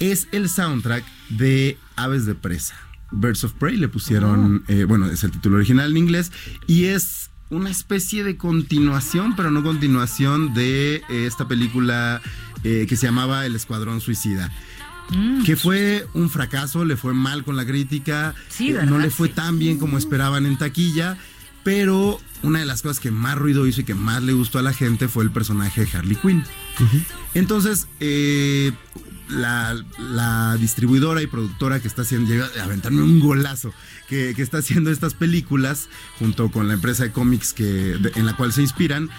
Es el soundtrack de Aves de Presa. Birds of Prey le pusieron, eh, bueno, es el título original en inglés y es una especie de continuación, pero no continuación de esta película eh, que se llamaba El Escuadrón Suicida que fue un fracaso, le fue mal con la crítica, Sí, eh, no le fue tan bien como esperaban en taquilla, pero una de las cosas que más ruido hizo y que más le gustó a la gente fue el personaje de Harley Quinn. Entonces, eh, la, la distribuidora y productora que está haciendo, llega a aventarme un golazo, que, que está haciendo estas películas, junto con la empresa de cómics que, de- en la cual se inspiran,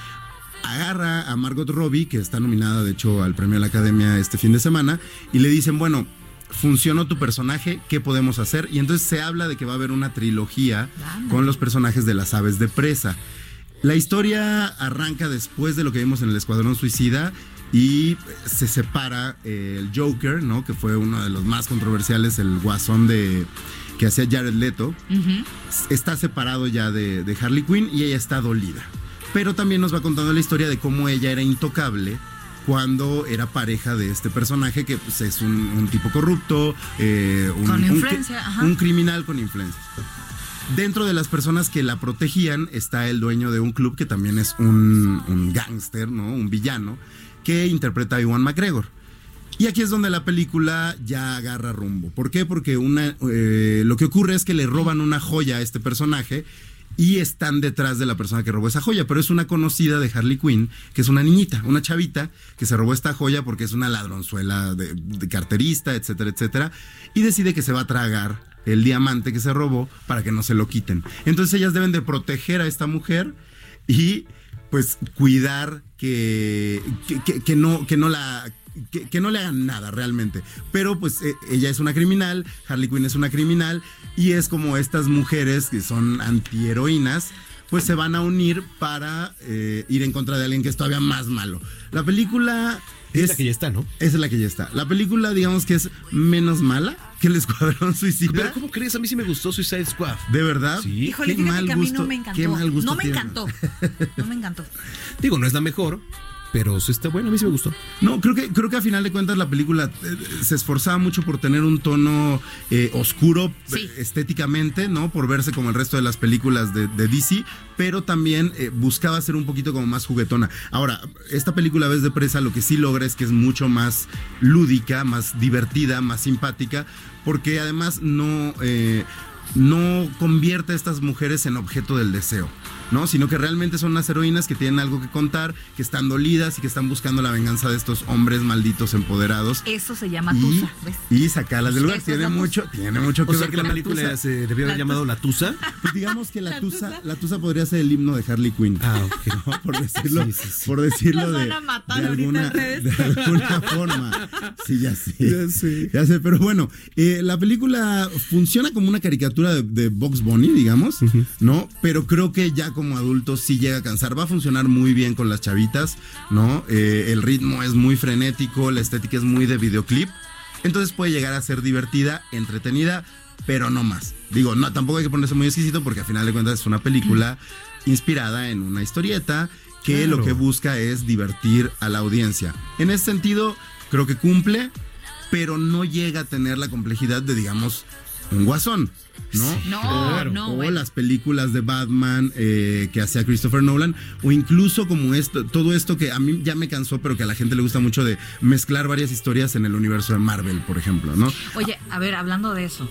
agarra a Margot Robbie, que está nominada de hecho al premio de la Academia este fin de semana, y le dicen, bueno, funcionó tu personaje, ¿qué podemos hacer? Y entonces se habla de que va a haber una trilogía con los personajes de las aves de presa. La historia arranca después de lo que vimos en el Escuadrón Suicida y se separa eh, el Joker, ¿no? Que fue uno de los más controversiales, el guasón de que hacía Jared Leto está separado ya de, de Harley Quinn y ella está dolida. Pero también nos va contando la historia de cómo ella era intocable cuando era pareja de este personaje que pues, es un, un tipo corrupto, eh, un, Con influencia, un criminal con influencias. Dentro de las personas que la protegían está el dueño de un club que también es un, un gángster, ¿no? Un villano, que interpreta Iwan McGregor. Y aquí es donde la película ya agarra rumbo. ¿Por qué? Porque una, eh, lo que ocurre es que le roban una joya a este personaje y están detrás de la persona que robó esa joya. Pero es una conocida de Harley Quinn, que es una niñita, una chavita, que se robó esta joya porque es una ladronzuela de, de carterista, etcétera, etcétera. Y decide que se va a tragar el diamante que se robó para que no se lo quiten. Entonces ellas deben de proteger a esta mujer y pues cuidar que, que, no, que no la... Que, no le hagan nada realmente. Pero pues eh, ella es una criminal, Harley Quinn es una criminal y es como estas mujeres que son antiheroínas, pues se van a unir para eh, ir en contra de alguien que es todavía más malo. La película... Es la que ya está, ¿no? Esa es la que ya está. La película digamos que es menos mala que el Escuadrón Suicida. Pero ¿cómo crees? A mí sí me gustó Suicide Squad. ¿De verdad? Sí. Híjole, Qué mal que a mí gusto, no me encantó. qué mal gusto no me encantó. No me encantó. Digo, no es la mejor, pero sí está buena. A mí sí me gustó. No, creo que, creo que a final de cuentas la película eh, se esforzaba mucho por tener un tono eh, oscuro Sí. estéticamente, ¿no? Por verse como el resto de las películas de, de DC, pero también eh, buscaba ser un poquito como más juguetona. Ahora, esta película Vez de Presa lo que sí logra es que es mucho más lúdica, más divertida, más simpática, porque además no... eh, no convierte a estas mujeres en objeto del deseo, ¿no? Sino que realmente son unas heroínas que tienen algo que contar, que están dolidas y que están buscando la venganza de estos hombres malditos empoderados. Eso se llama Y, tusa, ¿ves? y sacarlas del lugar. Tiene la mucho, tiene mucho que O sea ver que la película tusa. se debió haber La llamado La Tusa. Pues digamos que la, tusa, la tusa podría ser el himno de Harley Quinn. Ah, ok. ¿no? Por decirlo, Sí, sí, sí. por decirlo de, van a matar de ahorita alguna, de alguna forma. Sí, ya sé. Ya sé. Ya sé, pero bueno, eh, la película funciona como una caricatura de, de Box Bunny, digamos, ¿no? Pero creo que ya como adulto sí llega a cansar. Va a funcionar muy bien con las chavitas, ¿no? Eh, el ritmo es muy frenético, la estética es muy de videoclip. Entonces puede llegar a ser divertida, entretenida, pero no más. Digo, no, tampoco hay que ponerse muy exquisito porque al final de cuentas es una película inspirada en una historieta que Claro. lo que busca es divertir a la audiencia. En ese sentido, creo que cumple, pero no llega a tener la complejidad de, digamos, un guasón. ¿No? No, Claro. no, O bueno. las películas de Batman eh, que hacía Christopher Nolan, o incluso como esto, todo esto que a mí ya me cansó, pero que a la gente le gusta mucho de mezclar varias historias en el universo de Marvel, por ejemplo, ¿no? Oye, a ver, hablando de eso.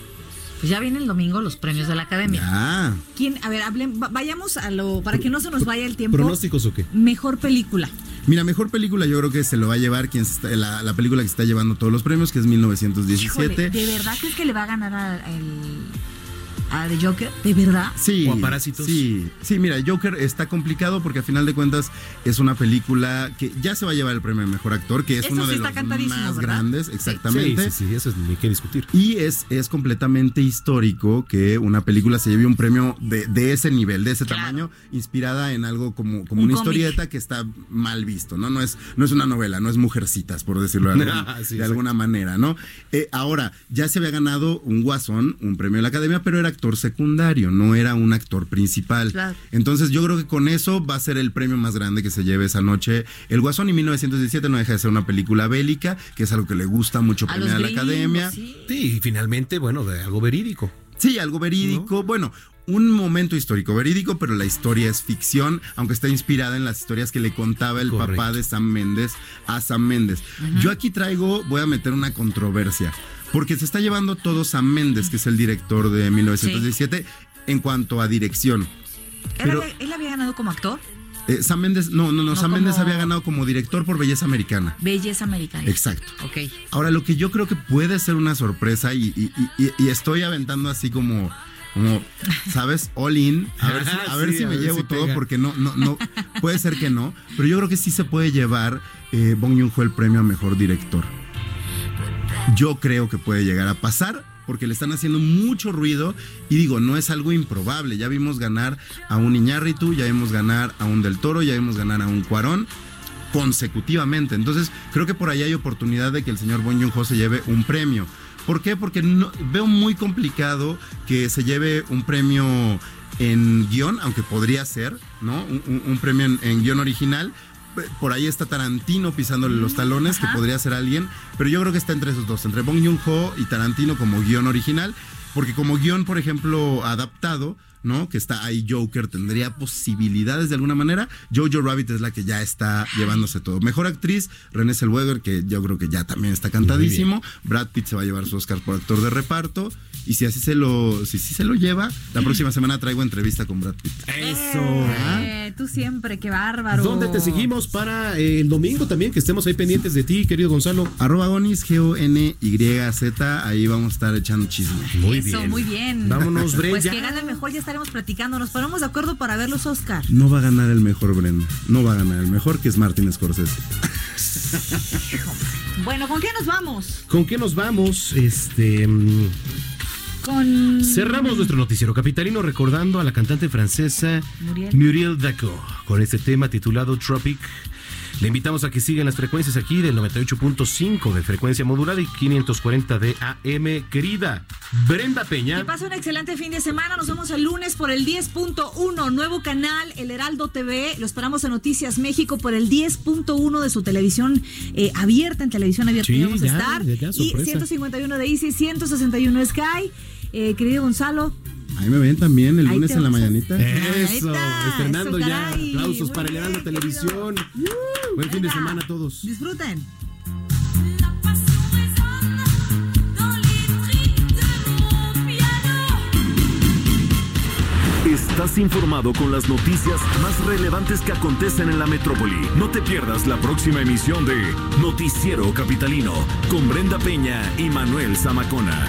Pues ya viene el domingo los premios de la academia. Ah, ¿Quién? A ver, hablen, va- vayamos a lo. Para que no se nos vaya el tiempo. ¿Pronósticos o qué? Mejor película. Mira, mejor película yo creo que se lo va a llevar quien está- la, la película que se está llevando todos los premios, que es 1917. Híjole, ¿de verdad crees que le va a ganar a, el, a The Joker? ¿De verdad? Sí, ¿O a Parásitos? Sí, sí, mira, Joker está complicado porque a final de cuentas es una película que ya se va a llevar el premio de mejor actor, que es Eso uno sí de los más ¿verdad? grandes, exactamente. Sí, sí, sí, eso es ni que discutir. Y es, es completamente histórico que una película se lleve un premio de, de ese nivel, de ese tamaño, inspirada en algo como, como Un una cómic. historieta que está mal visto, ¿no? No es, no es una novela, no es Mujercitas, por decirlo de, algún- Ah, sí, de alguna manera, ¿no? Eh, ahora, ya se había ganado un guasón, un premio de la academia, pero era actor secundario, no era un actor principal. Claro. Entonces yo creo que con eso va a ser el premio más grande que se lleve esa noche. El Guasón y 1917 no deja de ser una película bélica, que es algo que le gusta mucho A premiar a la academia. Sí, y finalmente, bueno, de algo verídico. Sí, algo verídico. Bueno, un momento histórico verídico, pero la historia es ficción, aunque está inspirada en las historias que le contaba el papá de Sam Méndez a Sam Méndez. Yo aquí traigo, voy a meter una controversia, porque se está llevando todo Sam Méndez, que es el director de 1917, en cuanto a dirección. ¿Él, Pero había, él había ganado como actor? eh, Sam Méndez, no, no, no, No Sam había ganado como director por Belleza Americana. Belleza americana. Exacto. Ok. Ahora, lo que yo creo que puede ser una sorpresa y, y- y- y estoy aventando así como, como, ¿sabes? All in. A ver si, a ver Sí, si a me ver llevo si todo pega. porque no, no, no, puede ser que no. Pero yo creo que sí se puede llevar eh, Bong Joon-ho el premio a mejor director. Yo creo que puede llegar a pasar porque le están haciendo mucho ruido y digo, no es algo improbable. Ya vimos ganar a un Iñárritu, ya vimos ganar a un Del Toro, ya vimos ganar a un Cuarón consecutivamente. Entonces, creo que por ahí hay oportunidad de que el señor Bon se lleve un premio. ¿Por qué? Porque veo muy complicado que se lleve un premio en guion, aunque podría ser, ¿no? Un premio en, en guion original. Por ahí está Tarantino pisándole los talones, que podría ser alguien, pero yo creo que está entre esos dos, entre Bong Joon-ho y Tarantino como guion original, porque como guion, por ejemplo, adaptado, ¿no? Que está ahí Joker, tendría posibilidades de alguna manera. Jojo Rabbit es la que ya está llevándose todo. Mejor actriz, Renée Zellweger, que yo creo que ya también está cantadísimo. Brad Pitt se va a llevar su Oscar por actor de reparto. Y si así se lo, si sí se lo lleva, la próxima semana traigo entrevista con Brad Pitt. Eso. Eh, tú siempre, qué bárbaro. ¿Dónde te seguimos para eh, el domingo también? Que estemos ahí pendientes de ti, querido Gonzalo. Arroba Gonis, G-O-N-Y-Z. Ahí vamos a estar echando chisme. Muy Eso, muy bien. Vámonos, Bre, Pues que gane mejor, ya estaremos platicando. Nos ponemos de acuerdo para ver los Oscar. No va a ganar el mejor, Brenda. No va a ganar el mejor, que es Martin Scorsese. Bueno, ¿con qué nos vamos? ¿Con qué nos vamos? Este. mm, Con. Cerramos nuestro noticiero capitalino recordando a la cantante francesa Muriel. Muriel Dacko con este tema titulado Tropic. Le invitamos a que sigan las frecuencias aquí del 98.5 de frecuencia modulada y 540 de AM. Querida Brenda Peña. Que pase un excelente fin de semana. Nos vemos el lunes por el 10.1, nuevo canal, El Heraldo TV. Lo esperamos en Noticias México por el 10.1 de su televisión eh, abierta, en televisión abierta Sí, vamos a ya, estar. ya, ya, y sorpresa. 151 de Easy, 161 Sky. Eh, querido Gonzalo, Ahí me ven también el Ahí lunes en la mañanita. Eso, estrenando eso, ya. Aplausos Muy para el Heraldo Televisión. Buen fin de semana a todos. disfruten. Estás informado con las noticias más relevantes que acontecen en la metrópoli. No te pierdas la próxima emisión de Noticiero Capitalino con Brenda Peña y Manuel Zamacona.